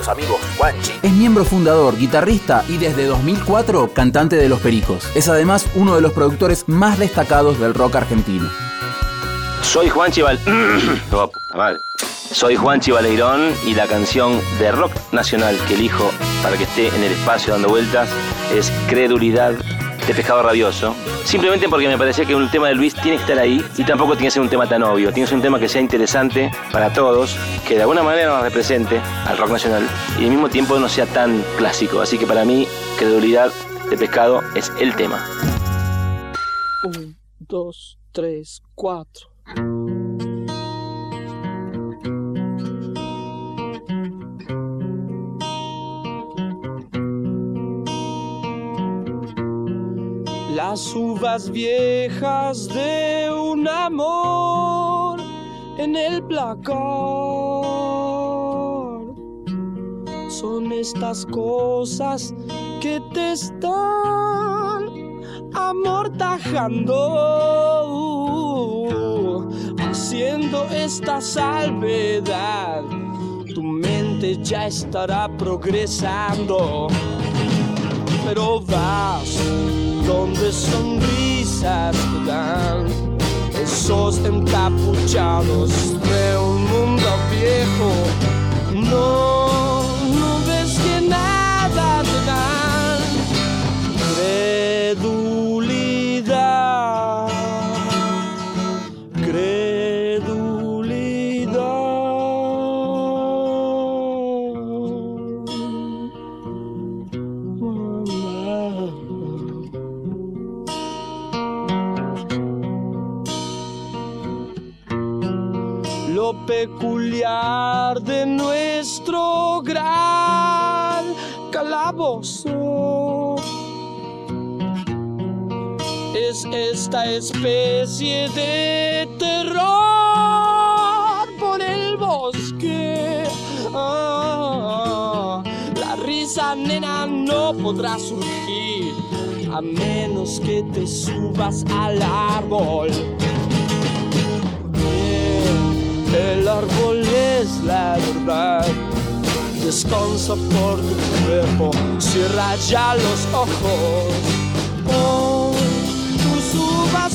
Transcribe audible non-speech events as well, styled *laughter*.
los amigos Juanchi, es miembro fundador, guitarrista y desde 2004 cantante de Los Pericos. Es además uno de los productores más destacados del rock argentino. Soy Juanchi Val... *clears throat* Oh, Soy Juanchi Baleirón y la canción de rock nacional que elijo para que esté en el espacio dando vueltas es Credulidad de Pescado Rabioso. Simplemente porque me parecía que un tema de Luis tiene que estar ahí y tampoco tiene que ser un tema tan obvio. Tiene que ser un tema que sea interesante para todos, que de alguna manera nos represente al rock nacional y al mismo tiempo no sea tan clásico. Así que para mí, Credulidad de Pescado es el tema. Un, dos, tres, cuatro. Las uvas viejas de un amor en el placar son estas cosas que te están amortajando, haciendo esta salvedad. Tu mente ya estará progresando, pero vas donde sonrisas te dan esos encapuchados de un mundo viejo. No, lo peculiar de nuestro gran calabozo. Es esta especie de terror por el bosque. Ah, la risa, nena, no podrá surgir a menos que te subas al árbol. El árbol es la verdad. Descansa por tu cuerpo, cierra ya los ojos. Tus uvas